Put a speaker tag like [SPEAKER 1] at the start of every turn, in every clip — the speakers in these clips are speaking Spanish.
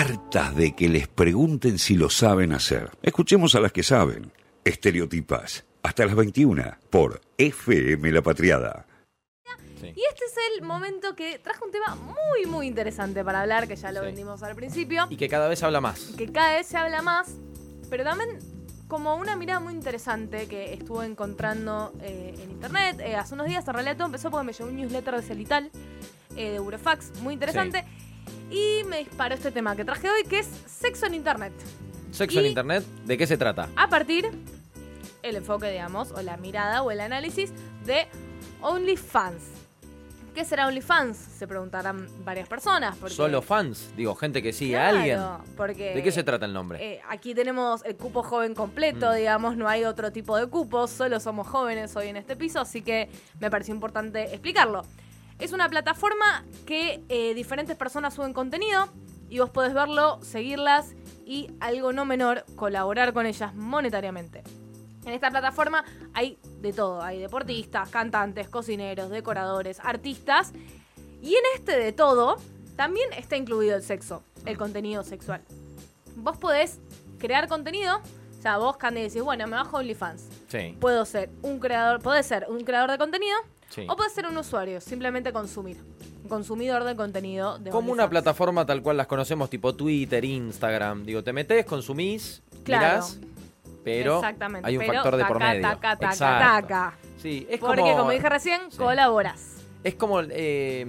[SPEAKER 1] hartas de que les pregunten si lo saben hacer. Escuchemos a las que saben. Estereotipas. Hasta las 21 por FM La Patriada.
[SPEAKER 2] Y este es el momento que trajo un tema muy, muy interesante para hablar, que ya lo
[SPEAKER 3] Sí.
[SPEAKER 2] vendimos al principio,
[SPEAKER 3] Y que cada vez se habla más.
[SPEAKER 2] que cada vez se habla más, pero también como una mirada muy interesante que estuve encontrando eh, en internet. Eh, hace unos días, en realidad todo empezó porque me llegó un newsletter de Celital, eh, de Eurofax, muy interesante. Y me disparó este tema que traje hoy, que es sexo en internet.
[SPEAKER 3] Sexo
[SPEAKER 2] Y-
[SPEAKER 3] en internet, ¿de qué se trata?
[SPEAKER 2] A partir el enfoque, digamos, o la mirada o el análisis de OnlyFans. ¿Qué será OnlyFans? Se preguntarán varias personas. Porque,
[SPEAKER 3] Solo fans, digo, gente que sigue
[SPEAKER 2] Claro,
[SPEAKER 3] a alguien.
[SPEAKER 2] Porque,
[SPEAKER 3] ¿De qué se trata el nombre?
[SPEAKER 2] eh, aquí tenemos el cupo joven completo,
[SPEAKER 3] Mm.
[SPEAKER 2] digamos, no hay otro tipo de cupos, solo somos jóvenes hoy en este piso, así que me pareció importante explicarlo. Es una plataforma que eh, diferentes personas suben contenido y vos podés verlo, seguirlas y, algo no menor, colaborar con ellas monetariamente. En esta plataforma hay de todo, hay deportistas, cantantes, cocineros, decoradores, artistas y en este de todo también está incluido el sexo, el contenido sexual. Vos podés crear contenido, o sea, vos Candy decís, bueno, me bajo OnlyFans.
[SPEAKER 3] sí,
[SPEAKER 2] Puedo ser un creador, podés ser un creador de contenido
[SPEAKER 3] sí.
[SPEAKER 2] o podés ser un usuario, simplemente consumir. Un consumidor de contenido de
[SPEAKER 3] Como una plataforma tal cual las conocemos, tipo Twitter, Instagram. Digo, te metes, consumís,
[SPEAKER 2] Claro.
[SPEAKER 3] mirás, pero hay un
[SPEAKER 2] pero
[SPEAKER 3] factor de por medio.
[SPEAKER 2] taca, taca,
[SPEAKER 3] Exacto.
[SPEAKER 2] taca.
[SPEAKER 3] Sí, es
[SPEAKER 2] Porque
[SPEAKER 3] como,
[SPEAKER 2] como, dije recién,
[SPEAKER 3] sí.
[SPEAKER 2] colaboras.
[SPEAKER 3] Es como eh,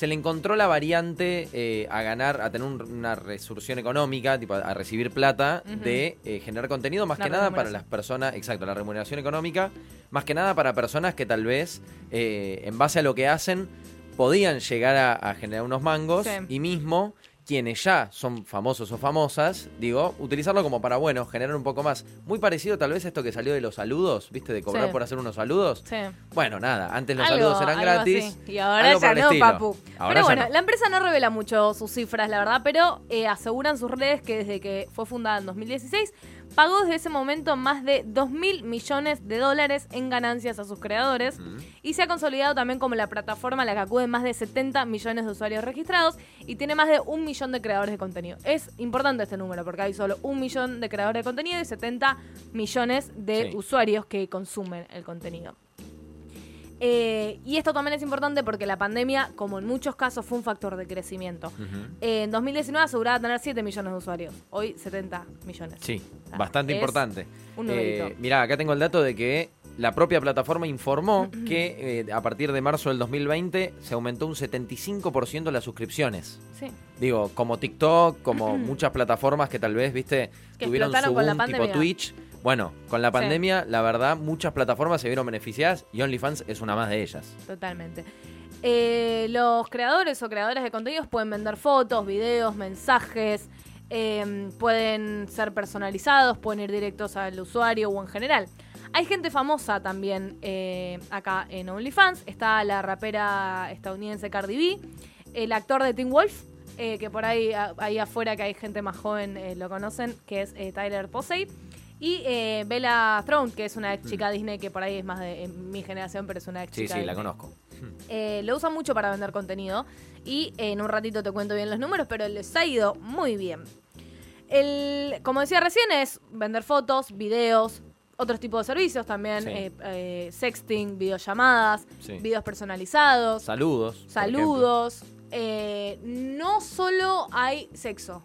[SPEAKER 3] se le encontró la variante eh, a ganar, a tener un- una resurrección económica, tipo a, a recibir plata,
[SPEAKER 2] Ujú.
[SPEAKER 3] de eh, generar contenido, más
[SPEAKER 2] La
[SPEAKER 3] que nada para
[SPEAKER 2] remuneración.
[SPEAKER 3] las personas, exacto, la remuneración económica, más que nada para personas que tal vez, eh, en base a lo que hacen, podían llegar a, a generar unos mangos
[SPEAKER 2] Sí.
[SPEAKER 3] y mismo quienes ya son famosos o famosas, digo, utilizarlo como para, bueno, generar un poco más. Muy parecido tal vez a esto que salió de los saludos, ¿viste? De cobrar
[SPEAKER 2] Sí.
[SPEAKER 3] por hacer unos saludos.
[SPEAKER 2] Sí.
[SPEAKER 3] Bueno, nada, antes los
[SPEAKER 2] Algo-
[SPEAKER 3] saludos eran gratis.
[SPEAKER 2] así. Y ahora ya no,
[SPEAKER 3] estilo.
[SPEAKER 2] papu.
[SPEAKER 3] Ahora
[SPEAKER 2] pero bueno,
[SPEAKER 3] no.
[SPEAKER 2] la empresa no revela mucho sus cifras, la verdad, pero eh, aseguran sus redes que desde que fue fundada en 2016 pagó desde ese momento más de 2 mil millones de dólares en ganancias a sus creadores
[SPEAKER 3] Mm.
[SPEAKER 2] y se ha consolidado también como la plataforma a la que acuden más de 70 millones de usuarios registrados y tiene más de un millón de creadores de contenido. Es importante este número porque hay solo un millón de creadores de contenido y 70 millones de
[SPEAKER 3] Sí.
[SPEAKER 2] usuarios que consumen el contenido. Eh, y esto también es importante porque la pandemia, como en muchos casos, fue un factor de crecimiento. Eh, en 2019 aseguraba tener 7 millones de usuarios, hoy 70 millones.
[SPEAKER 3] Sí, bastante importante.
[SPEAKER 2] un.
[SPEAKER 3] Eh, mirá, acá tengo el dato de que la propia plataforma informó que eh, a partir de marzo del 2020 se aumentó un 75% las suscripciones.
[SPEAKER 2] Sí.
[SPEAKER 3] Digo, como TikTok, como muchas plataformas que tal vez, viste,
[SPEAKER 2] Que
[SPEAKER 3] tuvieron su boom, tipo. Twitch. Bueno, con la pandemia, la verdad, muchas plataformas se vieron beneficiadas y OnlyFans es una más de ellas.
[SPEAKER 2] Totalmente. Eh, los creadores o creadoras de contenidos pueden vender fotos, videos, mensajes, eh, pueden ser personalizados, pueden ir directos al usuario o en general. Hay gente famosa también eh, acá en OnlyFans. Está la rapera estadounidense Cardi B, el actor de Teen Wolf, eh, que por ahí, a- ahí afuera que hay gente más joven eh, lo conocen, que es eh, Tyler Posey. Y eh, Bella Thorne, que es una ex chica Disney que por ahí es más de en mi generación, pero es una ex
[SPEAKER 3] Sí,
[SPEAKER 2] chica
[SPEAKER 3] sí, la
[SPEAKER 2] Disney.
[SPEAKER 3] conozco.
[SPEAKER 2] Eh, lo usan mucho para vender contenido y eh, en un ratito te cuento bien los números, pero les ha ido muy bien. El, como decía recién, es vender fotos, videos, otros tipos de servicios también,
[SPEAKER 3] Sí.
[SPEAKER 2] eh, eh, sexting, videollamadas,
[SPEAKER 3] Sí.
[SPEAKER 2] videos personalizados,
[SPEAKER 3] Saludos.
[SPEAKER 2] saludos. Eh, no solo hay sexo,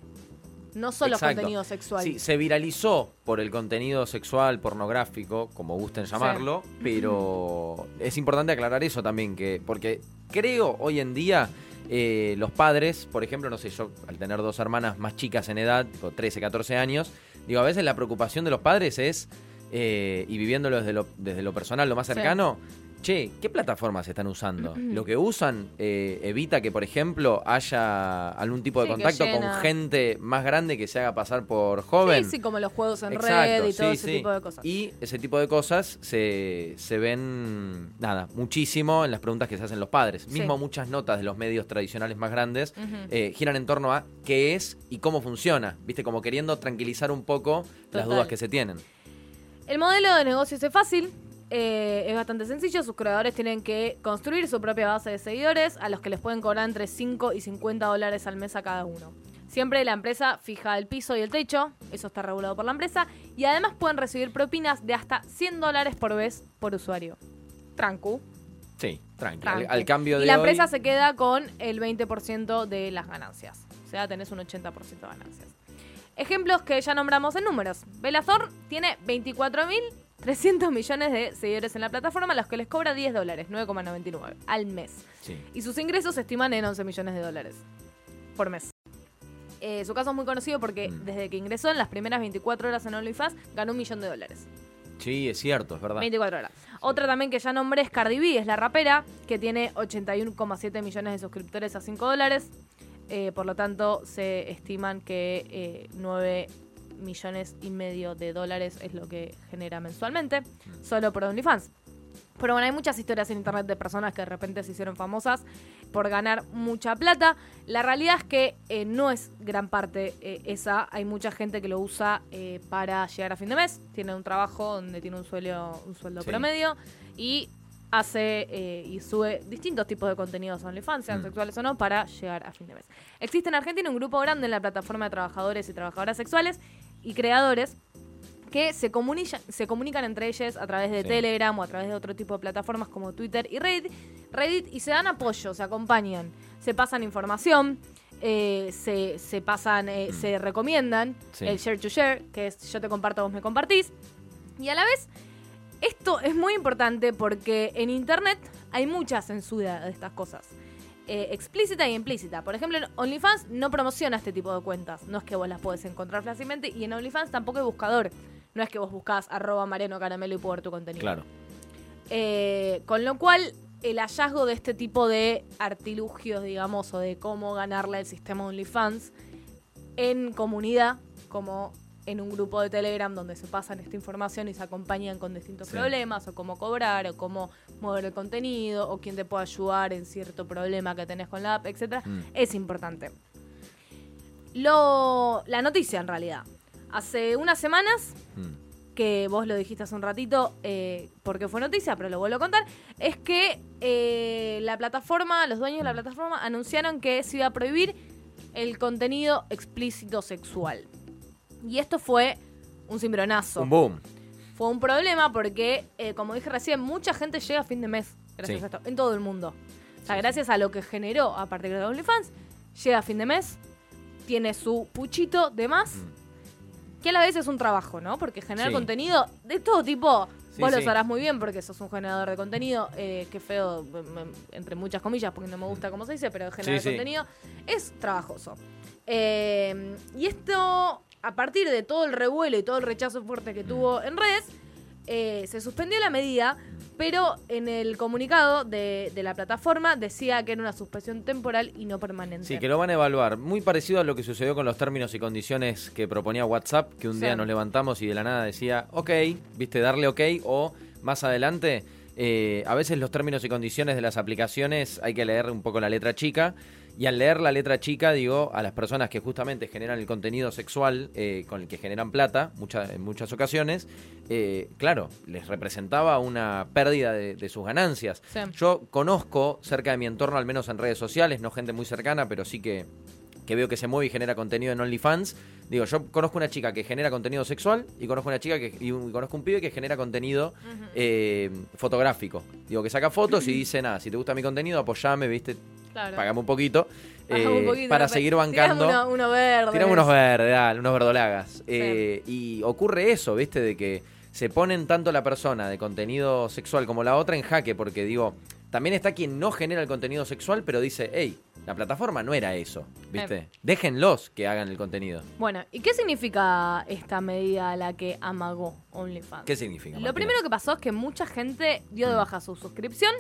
[SPEAKER 2] no solo
[SPEAKER 3] Exacto.
[SPEAKER 2] contenido sexual.
[SPEAKER 3] Sí, se viralizó por el contenido sexual, pornográfico, como gusten llamarlo, pero es importante aclarar eso también, que porque creo hoy en día eh, los padres, por ejemplo, no sé, yo al tener dos hermanas más chicas en edad, tipo 13, 14 años, digo, a veces la preocupación de los padres es, eh, y viviéndolo desde lo, desde lo personal, lo más
[SPEAKER 2] Sí.
[SPEAKER 3] Che, ¿qué plataformas están usando? Lo que usan eh, evita que, por ejemplo, haya algún tipo de
[SPEAKER 2] Sí,
[SPEAKER 3] contacto con gente más grande que se haga pasar por joven.
[SPEAKER 2] Sí, sí, como los juegos en
[SPEAKER 3] Exacto,
[SPEAKER 2] red y todo ese
[SPEAKER 3] sí.
[SPEAKER 2] tipo de cosas.
[SPEAKER 3] Y ese tipo de cosas se, se ven, nada, muchísimo en las preguntas que se hacen los padres. Mismo muchas notas de los medios tradicionales más grandes eh, giran en torno a qué es y cómo funciona. Viste, como queriendo tranquilizar un poco las dudas que se tienen.
[SPEAKER 2] El modelo de negocio es fácil, eh, es bastante sencillo. Sus creadores tienen que construir su propia base de seguidores, a los que les pueden cobrar entre 5 y 50 dólares al mes a cada uno. Siempre la empresa fija el piso y el techo, eso está regulado por la empresa, y además pueden recibir propinas de hasta 100 dólares por vez por usuario. Trancu.
[SPEAKER 3] Sí, tranqui. Al, al cambio de
[SPEAKER 2] y la
[SPEAKER 3] hoy-
[SPEAKER 2] empresa se queda con el 20% de las ganancias. O sea, tenés un 80% de ganancias. Ejemplos que ya nombramos en números. Velazor tiene 24.300 millones de seguidores en la plataforma, a los que les cobra 10 dólares, 9,99 al mes.
[SPEAKER 3] Sí.
[SPEAKER 2] Y sus ingresos se estiman en 11 millones de dólares por mes. Eh, su caso es muy conocido porque
[SPEAKER 3] Mm.
[SPEAKER 2] desde que ingresó en las primeras 24 horas en OnlyFans ganó un millón de dólares.
[SPEAKER 3] Sí, es cierto, es verdad.
[SPEAKER 2] 24 horas. Otra también que ya nombré es Cardi B, es la rapera, que tiene 81,7 millones de suscriptores a 5 dólares. Eh, por lo tanto, se estiman que eh, 9 millones y medio de dólares es lo que genera mensualmente, solo por OnlyFans. Pero bueno, hay muchas historias en internet de personas que de repente se hicieron famosas por ganar mucha plata. La realidad es que eh, no es gran parte eh, esa. Hay mucha gente que lo usa eh, para llegar a fin de mes. Tiene un trabajo donde tiene un sueldo, un sueldo
[SPEAKER 3] Sí.
[SPEAKER 2] promedio y hace eh, y sube distintos tipos de contenidos a OnlyFans, sean
[SPEAKER 3] Mm.
[SPEAKER 2] sexuales o no, para llegar a fin de mes. Existe en Argentina un grupo grande en la plataforma de trabajadores y trabajadoras sexuales y creadores que se, comunica- se comunican entre ellos a través de
[SPEAKER 3] Sí.
[SPEAKER 2] Telegram o a través de otro tipo de plataformas como Twitter y Reddit, Reddit y se dan apoyo, se acompañan, se pasan información, eh, se, se pasan, eh, se recomiendan
[SPEAKER 3] Sí.
[SPEAKER 2] el share to share, que es yo te comparto, vos me compartís. Y a la vez, esto es muy importante porque en Internet hay mucha censura de estas cosas. Eh, explícita y implícita. Por ejemplo, en OnlyFans no promociona este tipo de cuentas. No es que vos las podés encontrar fácilmente. Y en OnlyFans tampoco hay buscador. No es que vos buscás arroba Mariano Caramelo y puedo ver tu contenido.
[SPEAKER 3] Claro.
[SPEAKER 2] Eh, con lo cual, el hallazgo de este tipo de artilugios, digamos, o de cómo ganarle al sistema OnlyFans en comunidad, como en un grupo de Telegram donde se pasan esta información y se acompañan con distintos
[SPEAKER 3] Sí.
[SPEAKER 2] problemas, o cómo cobrar, o cómo mover el contenido, o quién te puede ayudar en cierto problema que tenés con la app, etcétera,
[SPEAKER 3] Mm.
[SPEAKER 2] es importante. Lo, la noticia, en realidad. Hace unas semanas
[SPEAKER 3] Mm.
[SPEAKER 2] que vos lo dijiste hace un ratito, eh, porque fue noticia, pero lo vuelvo a contar, es que eh, la plataforma, los dueños de la plataforma anunciaron que se iba a prohibir el contenido explícito sexual. Y esto fue un cimbronazo.
[SPEAKER 3] Un boom.
[SPEAKER 2] Fue un problema porque, eh, como dije recién, mucha gente llega a fin de mes gracias
[SPEAKER 3] Sí.
[SPEAKER 2] a esto, en todo el mundo. O sea, gracias a lo que generó a partir de OnlyFans, llega a fin de mes, tiene su puchito de más,
[SPEAKER 3] Mm.
[SPEAKER 2] que a la vez es un trabajo, ¿no? Porque generar
[SPEAKER 3] Sí.
[SPEAKER 2] contenido de todo tipo,
[SPEAKER 3] Sí,
[SPEAKER 2] vos lo sabrás muy bien porque sos un generador de contenido, eh, que feo, entre muchas comillas, porque no me gusta cómo se dice, pero generar contenido es trabajoso. Eh, y esto, a partir de todo el revuelo y todo el rechazo fuerte que tuvo en redes, eh, se suspendió la medida, pero en el comunicado de, de la plataforma decía que era una suspensión temporal y no permanente.
[SPEAKER 3] Sí, que lo van a evaluar. Muy parecido a lo que sucedió con los términos y condiciones que proponía WhatsApp, que un
[SPEAKER 2] Sí.
[SPEAKER 3] día nos levantamos y de la nada decía, ok, viste, darle ok, o más adelante, eh, a veces los términos y condiciones de las aplicaciones hay que leer un poco la letra chica. Y al leer la letra chica, digo, a las personas que justamente generan el contenido sexual eh, con el que generan plata, muchas en muchas ocasiones, eh, claro, les representaba una pérdida de, de sus ganancias.
[SPEAKER 2] Sí.
[SPEAKER 3] Yo conozco cerca de mi entorno, al menos en redes sociales, no gente muy cercana, pero sí que, que veo que se mueve y genera contenido en OnlyFans. Digo, yo conozco una chica que genera contenido sexual y conozco una chica que y un- y conozco un pibe que genera contenido eh, fotográfico. Digo, que saca fotos y dice, nada, si te gusta mi contenido, apoyame, viste,
[SPEAKER 2] Claro.
[SPEAKER 3] pagame un poquito,
[SPEAKER 2] Bajame
[SPEAKER 3] eh,
[SPEAKER 2] un poquito,
[SPEAKER 3] para seguir bancando.
[SPEAKER 2] Uno, uno verde.
[SPEAKER 3] Tirame unos verdes, dale, unos verdolagas. Eh, y ocurre eso, ¿viste? De que se ponen tanto la persona de contenido sexual como la otra en jaque, porque digo, también está quien no genera el contenido sexual, pero dice, hey, la plataforma no era eso, ¿viste?
[SPEAKER 2] Eh.
[SPEAKER 3] Déjenlos que hagan el contenido.
[SPEAKER 2] Bueno, ¿y qué significa esta medida a la que amagó OnlyFans?
[SPEAKER 3] ¿Qué significa?
[SPEAKER 2] Lo primero que pasó es que mucha gente dio de baja su suscripción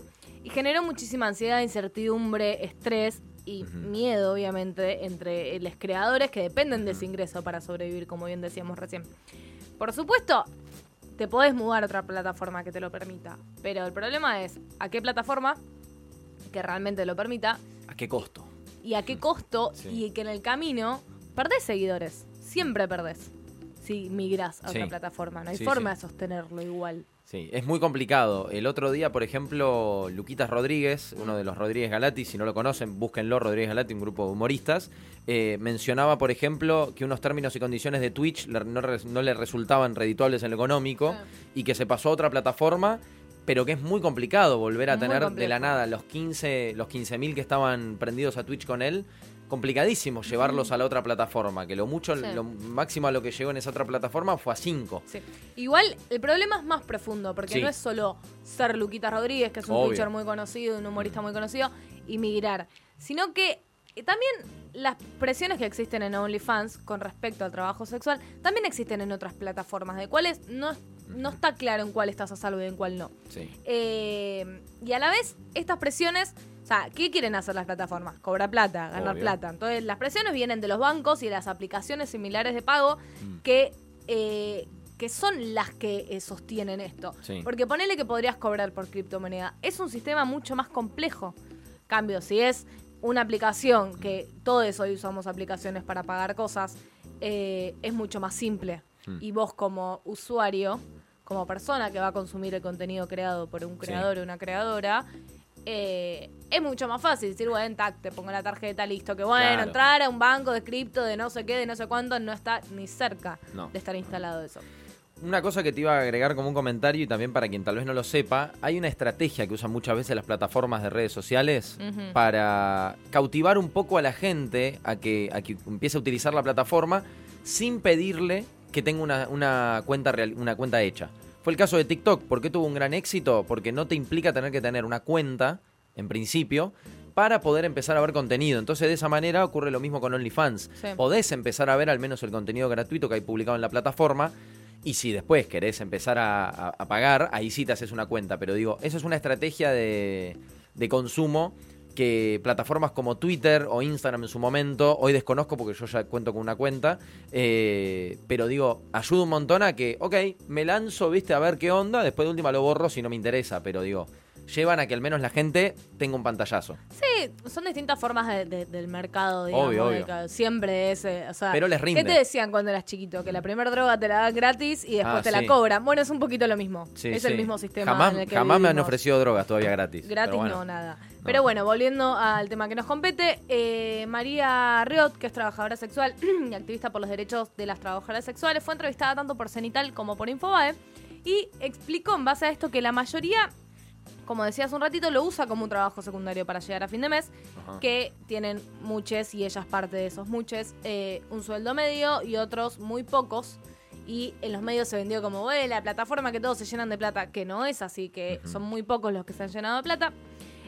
[SPEAKER 2] y generó muchísima ansiedad, incertidumbre, estrés y miedo, obviamente, entre los creadores que dependen de ese ingreso para sobrevivir, como bien decíamos recién. Por supuesto, te podés mudar a otra plataforma que te lo permita, pero el problema es a qué plataforma que realmente lo permita
[SPEAKER 3] ¿A qué costo?
[SPEAKER 2] y a qué costo
[SPEAKER 3] Sí.
[SPEAKER 2] y que en el camino perdés seguidores. Siempre perdés. si migras a
[SPEAKER 3] Sí.
[SPEAKER 2] otra plataforma. No hay
[SPEAKER 3] Sí,
[SPEAKER 2] forma de sostenerlo igual.
[SPEAKER 3] Sí, es muy complicado. El otro día, por ejemplo, Luquitas Rodríguez, uno de los Rodríguez Galati, si no lo conocen, búsquenlo, Rodríguez Galati, un grupo de humoristas, eh, mencionaba, por ejemplo, que unos términos y condiciones de Twitch no, no le resultaban redituables en lo económico
[SPEAKER 2] Ah.
[SPEAKER 3] y que se pasó a otra plataforma, pero que es muy complicado volver a
[SPEAKER 2] Muy
[SPEAKER 3] tener de la nada los 15 los 15.000 que estaban prendidos a Twitch con él. Complicadísimo llevarlos a la otra plataforma, que lo mucho,
[SPEAKER 2] Sí.
[SPEAKER 3] lo máximo a lo que llegó en esa otra plataforma fue a 5.
[SPEAKER 2] Sí. Igual el problema es más profundo, porque no es solo ser Luquita Rodríguez, que es un
[SPEAKER 3] Obvio.
[SPEAKER 2] Twitcher muy conocido, un humorista muy conocido, y migrar, sino que eh, también las presiones que existen en OnlyFans con respecto al trabajo sexual también existen en otras plataformas, de cuales no, no está claro en cuál estás a salvo y en cuál no. Eh, y a la vez, estas presiones, o sea, ¿qué quieren hacer las plataformas? Cobrar plata, ganar
[SPEAKER 3] Obvio.
[SPEAKER 2] plata. Entonces, las presiones vienen de los bancos y de las aplicaciones similares de pago
[SPEAKER 3] Mm.
[SPEAKER 2] que, eh, que son las que eh, sostienen esto.
[SPEAKER 3] Sí.
[SPEAKER 2] Porque ponele que podrías cobrar por criptomoneda. Es un sistema mucho más complejo. Cambio, si es una aplicación, que todos hoy usamos aplicaciones para pagar cosas, eh, es mucho más simple.
[SPEAKER 3] Mm.
[SPEAKER 2] Y vos como usuario, como persona que va a consumir el contenido creado por un
[SPEAKER 3] Sí.
[SPEAKER 2] creador o una creadora, eh, es mucho más fácil decir, bueno, tac, te pongo la tarjeta, listo, que bueno,
[SPEAKER 3] Claro.
[SPEAKER 2] entrar a un banco de cripto de no sé qué, de no sé cuánto, no está ni cerca
[SPEAKER 3] No.
[SPEAKER 2] de estar instalado eso.
[SPEAKER 3] Una cosa que te iba a agregar como un comentario y también para quien tal vez no lo sepa, hay una estrategia que usan muchas veces las plataformas de redes sociales para cautivar un poco a la gente a que, a que empiece a utilizar la plataforma sin pedirle que tenga una, una cuenta real, una cuenta hecha. Fue el caso de TikTok. ¿Por qué tuvo un gran éxito? Porque no te implica tener que tener una cuenta, en principio, para poder empezar a ver contenido. Entonces, de esa manera ocurre lo mismo con OnlyFans.
[SPEAKER 2] Sí.
[SPEAKER 3] Podés empezar a ver al menos el contenido gratuito que hay publicado en la plataforma. Y si después querés empezar a, a- a pagar, ahí sí te haces una cuenta. Pero digo, eso es una estrategia de, de consumo que plataformas como Twitter o Instagram en su momento, hoy desconozco porque yo ya cuento con una cuenta, eh, pero digo, ayuda un montón a que, ok, me lanzo, viste, a ver qué onda, después de última lo borro si no me interesa, pero digo, llevan a que al menos la gente tenga un pantallazo.
[SPEAKER 2] Sí, son distintas formas de- de- del mercado, digamos.
[SPEAKER 3] Obvio, obvio.
[SPEAKER 2] siempre es, eh, o sea,
[SPEAKER 3] Pero les rinde.
[SPEAKER 2] ¿Qué te decían cuando eras chiquito? Que la primera droga te la dan gratis y después
[SPEAKER 3] Ah,
[SPEAKER 2] te la cobran. Bueno, es un poquito lo mismo.
[SPEAKER 3] Sí,
[SPEAKER 2] es
[SPEAKER 3] sí.
[SPEAKER 2] el mismo sistema
[SPEAKER 3] Jamás,
[SPEAKER 2] en el que
[SPEAKER 3] jamás me han ofrecido drogas todavía gratis.
[SPEAKER 2] Gratis
[SPEAKER 3] bueno.
[SPEAKER 2] no, nada. Pero bueno, volviendo al tema que nos compete, eh, María Riot, que es trabajadora sexual y activista por los derechos de las trabajadoras sexuales, fue entrevistada tanto por Cenital como por Infobae y explicó en base a esto que la mayoría, como decía hace un ratito, lo usa como un trabajo secundario para llegar a fin de mes,
[SPEAKER 3] Ajá.
[SPEAKER 2] que tienen muchos, y ella es parte de esos muchos, eh, un sueldo medio y otros muy pocos. Y en los medios se vendió como, "Bueno, la plataforma que todos se llenan de plata, que no es así, que son muy pocos los que se han llenado de plata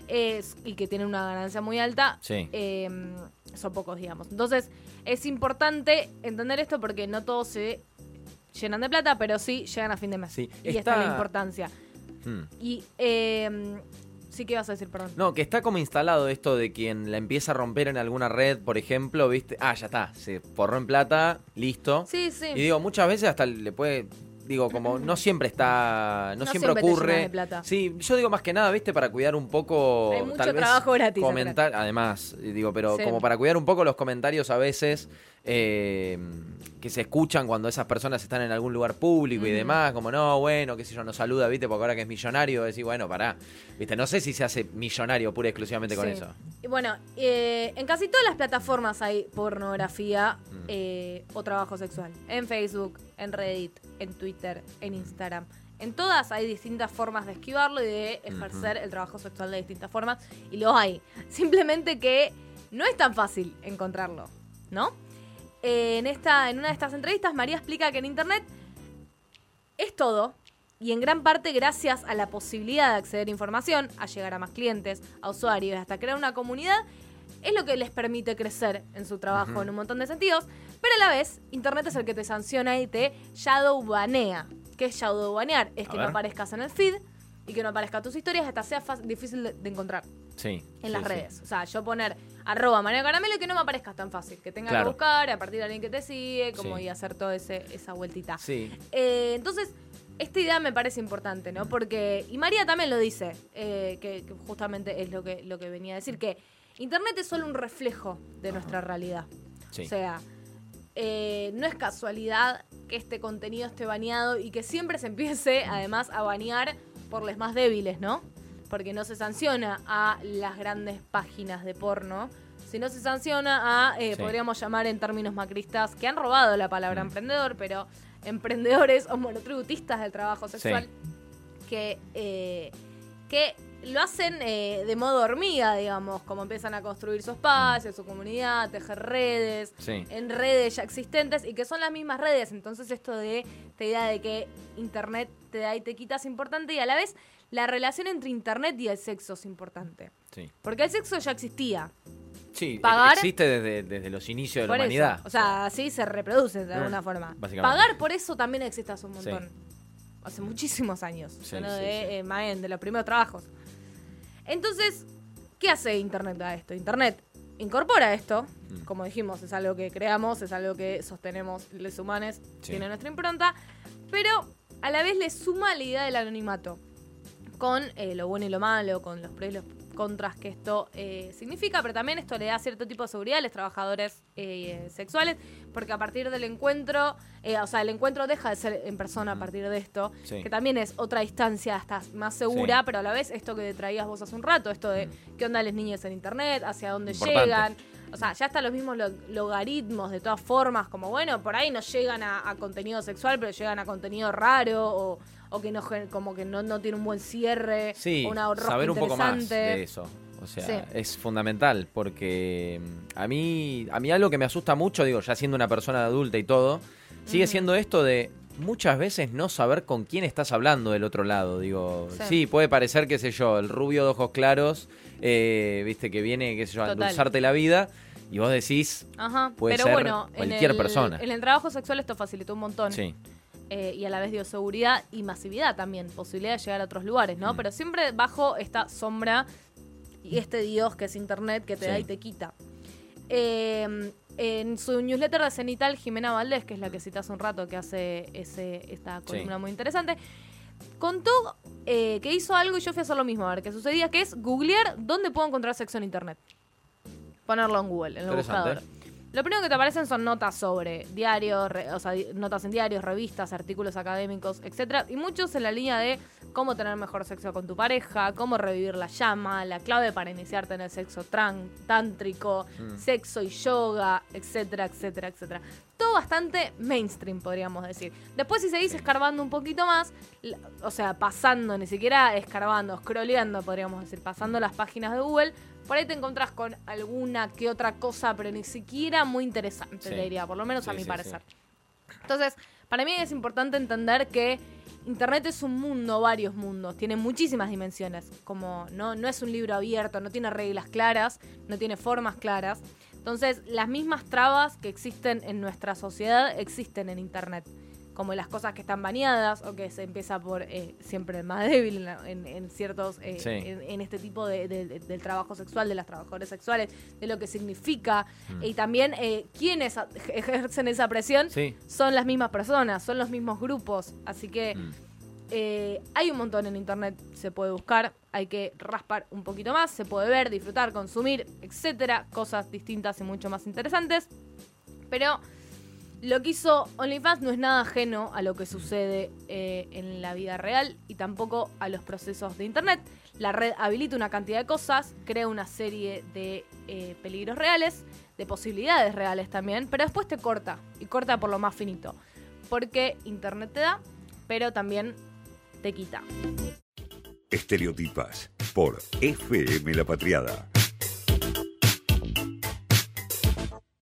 [SPEAKER 2] es- y que tienen una ganancia muy alta.
[SPEAKER 3] Sí.
[SPEAKER 2] eh, son pocos, digamos. Entonces, es importante entender esto porque no todos se llenan de plata, pero sí llegan a fin de mes.
[SPEAKER 3] Sí,
[SPEAKER 2] Y esta
[SPEAKER 3] está-
[SPEAKER 2] es la importancia.
[SPEAKER 3] Hmm.
[SPEAKER 2] Y eh, sí que ibas a decir, perdón.
[SPEAKER 3] No, que está como instalado esto de quien la empieza a romper en alguna red, por ejemplo, ¿viste? Ah, ya está, se forró en plata, listo.
[SPEAKER 2] Sí, sí.
[SPEAKER 3] Y digo, muchas veces hasta le puede. Digo, como no siempre está. No,
[SPEAKER 2] No
[SPEAKER 3] siempre, ocurre.
[SPEAKER 2] llenas de plata.
[SPEAKER 3] Sí, yo digo más que nada, ¿viste? Para cuidar un poco.
[SPEAKER 2] Hay mucho
[SPEAKER 3] tal vez
[SPEAKER 2] trabajo gratis
[SPEAKER 3] Comentar, además, digo, pero
[SPEAKER 2] Sí.
[SPEAKER 3] como para cuidar un poco los comentarios a veces eh, que se escuchan cuando esas personas están en algún lugar público y demás, como no, bueno, qué sé yo, nos saluda, ¿viste? Porque ahora que es millonario, decís, bueno, pará. ¿Viste? No sé si se hace millonario pura y exclusivamente con eso.
[SPEAKER 2] Y bueno, eh, en casi todas las plataformas hay pornografía
[SPEAKER 3] Mm.
[SPEAKER 2] eh, o trabajo sexual. En Facebook, en Reddit, en Twitter, en Instagram. En todas hay distintas formas de esquivarlo y de ejercer el trabajo sexual de distintas formas. Y lo hay. Simplemente que no es tan fácil encontrarlo, ¿no? Eh, en, esta, en una de estas entrevistas, María explica que en Internet es todo y en gran parte gracias a la posibilidad de acceder a información, a llegar a más clientes, a usuarios, hasta crear una comunidad, es lo que les permite crecer en su trabajo en un montón de sentidos, pero a la vez Internet es el que te sanciona y te shadowbanea. ¿Qué es shadowbanear? Es
[SPEAKER 3] A
[SPEAKER 2] que
[SPEAKER 3] ver.
[SPEAKER 2] no aparezcas en el feed y que no aparezcan tus historias hasta sea difícil de, encontrar
[SPEAKER 3] Sí.
[SPEAKER 2] en
[SPEAKER 3] sí,
[SPEAKER 2] las
[SPEAKER 3] sí.
[SPEAKER 2] redes. O sea, yo poner arroba María Caramelo y que no me aparezca tan fácil, que tenga
[SPEAKER 3] Claro.
[SPEAKER 2] que buscar a partir de alguien que te sigue, como
[SPEAKER 3] Sí.
[SPEAKER 2] y hacer toda esa vueltita.
[SPEAKER 3] Sí.
[SPEAKER 2] Eh, entonces, esta idea me parece importante, ¿no? Porque, y María también lo dice, eh, que, que justamente es lo que, lo que venía a decir, que Internet es solo un reflejo de nuestra realidad.
[SPEAKER 3] Sí.
[SPEAKER 2] O sea, eh, no es casualidad que este contenido esté baneado y que siempre se empiece además a banear por los más débiles, ¿no? Porque no se sanciona a las grandes páginas de porno, sino se sanciona a, eh,
[SPEAKER 3] Sí.
[SPEAKER 2] podríamos llamar en términos macristas, que han robado la palabra
[SPEAKER 3] Mm.
[SPEAKER 2] emprendedor, pero emprendedores o monotributistas del trabajo
[SPEAKER 3] Sí.
[SPEAKER 2] sexual que, eh, que lo hacen eh, de modo hormiga, digamos, como empiezan a construir su espacio, su comunidad, tejer redes,
[SPEAKER 3] Sí.
[SPEAKER 2] en redes ya existentes y que son las mismas redes. Entonces esto de esta idea de que Internet te da y te quita es importante y a la vez la relación entre Internet y el sexo es importante.
[SPEAKER 3] Sí.
[SPEAKER 2] Porque el sexo ya existía.
[SPEAKER 3] Sí,
[SPEAKER 2] Pagar-
[SPEAKER 3] existe desde, desde los inicios de la humanidad.
[SPEAKER 2] eso. O sea, así se reproduce de
[SPEAKER 3] Ah,
[SPEAKER 2] alguna forma. Pagar por eso también existe hace un
[SPEAKER 3] Sí.
[SPEAKER 2] montón. Hace muchísimos años.
[SPEAKER 3] Sí,
[SPEAKER 2] Uno
[SPEAKER 3] sí,
[SPEAKER 2] de,
[SPEAKER 3] sí.
[SPEAKER 2] eh, bien, de los primeros trabajos. Entonces, ¿qué hace Internet a esto? Internet incorpora esto.
[SPEAKER 3] Mm.
[SPEAKER 2] Como dijimos, es algo que creamos, es algo que sostenemos los humanos,
[SPEAKER 3] Sí.
[SPEAKER 2] tiene nuestra impronta. Pero a la vez le suma la idea del anonimato. Con eh, lo bueno y lo malo, con los pros y los contras que esto eh, significa, pero también esto le da cierto tipo de seguridad a los trabajadores eh, sexuales, porque a partir del encuentro, eh, o sea, el encuentro deja de ser en persona a partir de esto,
[SPEAKER 3] Sí.
[SPEAKER 2] que también es otra distancia hasta más segura,
[SPEAKER 3] Sí.
[SPEAKER 2] pero a la vez esto que traías vos hace un rato, esto de qué onda las niñas en internet, hacia dónde
[SPEAKER 3] Importante.
[SPEAKER 2] llegan. O sea, ya están los mismos lo- logaritmos de todas formas, como bueno, por ahí no llegan a, a contenido sexual, pero llegan a contenido raro o, o que no como que no, no tiene un buen cierre
[SPEAKER 3] Sí,
[SPEAKER 2] o una
[SPEAKER 3] saber un poco más de eso. O sea,
[SPEAKER 2] Sí.
[SPEAKER 3] es fundamental porque mm, a mí, a mí algo que me asusta mucho, digo, ya siendo una persona adulta y todo, sigue siendo esto de muchas veces no saber con quién estás hablando del otro lado. Digo,
[SPEAKER 2] Sí.
[SPEAKER 3] sí, puede parecer, qué sé yo, el rubio de ojos claros, eh, viste, que viene, qué sé yo, a endulzarte la vida y vos decís,
[SPEAKER 2] Ajá,
[SPEAKER 3] Puede
[SPEAKER 2] pero
[SPEAKER 3] ser
[SPEAKER 2] bueno,
[SPEAKER 3] cualquier
[SPEAKER 2] en el,
[SPEAKER 3] persona.
[SPEAKER 2] En el trabajo sexual esto facilitó un montón.
[SPEAKER 3] sí,
[SPEAKER 2] eh, y a la vez dio seguridad y masividad también, posibilidad de llegar a otros lugares, ¿no?
[SPEAKER 3] Mm.
[SPEAKER 2] Pero siempre bajo esta sombra y este dios que es internet que te da y te quita. Eh, en su newsletter de Cenital, Jimena Valdés, que es la que cité hace un rato, que hace ese, esta columna muy interesante, contó eh, que hizo algo y yo fui a hacer lo mismo, a ver qué sucedía, que es googlear dónde puedo encontrar sexo en internet. Ponerlo en Google, en el buscador. Lo primero que te aparecen son notas sobre diarios, o sea, notas en diarios, revistas, artículos académicos, etcétera, y muchos en la línea de cómo tener mejor sexo con tu pareja, cómo revivir la llama, la clave para iniciarte en el sexo tántrico,
[SPEAKER 3] Mm.
[SPEAKER 2] sexo y yoga, etcétera, etcétera, etcétera. Todo bastante mainstream, podríamos decir. Después, si seguís escarbando un poquito más, o sea, pasando, ni siquiera escarbando, scrolleando, podríamos decir, pasando las páginas de Google, por ahí te encontrás con alguna que otra cosa, pero ni siquiera muy interesante,
[SPEAKER 3] Sí.
[SPEAKER 2] te diría, por lo menos a mi
[SPEAKER 3] sí,
[SPEAKER 2] parecer. Entonces, para mí es importante entender que Internet es un mundo, varios mundos, tiene muchísimas dimensiones, como no, no es un libro abierto, no tiene reglas claras, no tiene formas claras. Entonces, las mismas trabas que existen en nuestra sociedad existen en Internet, como las cosas que están baneadas o que se empieza por eh, siempre el más débil en, la- en- en ciertos, eh,
[SPEAKER 3] Sí.
[SPEAKER 2] en, en este tipo de, de- de- del trabajo sexual, de las trabajadoras sexuales, de lo que significa
[SPEAKER 3] Mm.
[SPEAKER 2] y también eh, quienes ejercen esa presión
[SPEAKER 3] Sí.
[SPEAKER 2] son las mismas personas, son los mismos grupos. Así que
[SPEAKER 3] Mm.
[SPEAKER 2] hay un montón en internet, se puede buscar, hay que raspar un poquito más, se puede ver, disfrutar, consumir, etcétera, cosas distintas y mucho más interesantes. Pero lo que hizo OnlyFans no es nada ajeno a lo que sucede eh, en la vida real y tampoco a los procesos de internet. La red habilita una cantidad de cosas, crea una serie de eh, peligros reales, de posibilidades reales también, pero después te corta y corta por lo más finito. Porque internet te da, pero también te quita.
[SPEAKER 1] Estereotipas por FM La Patriada.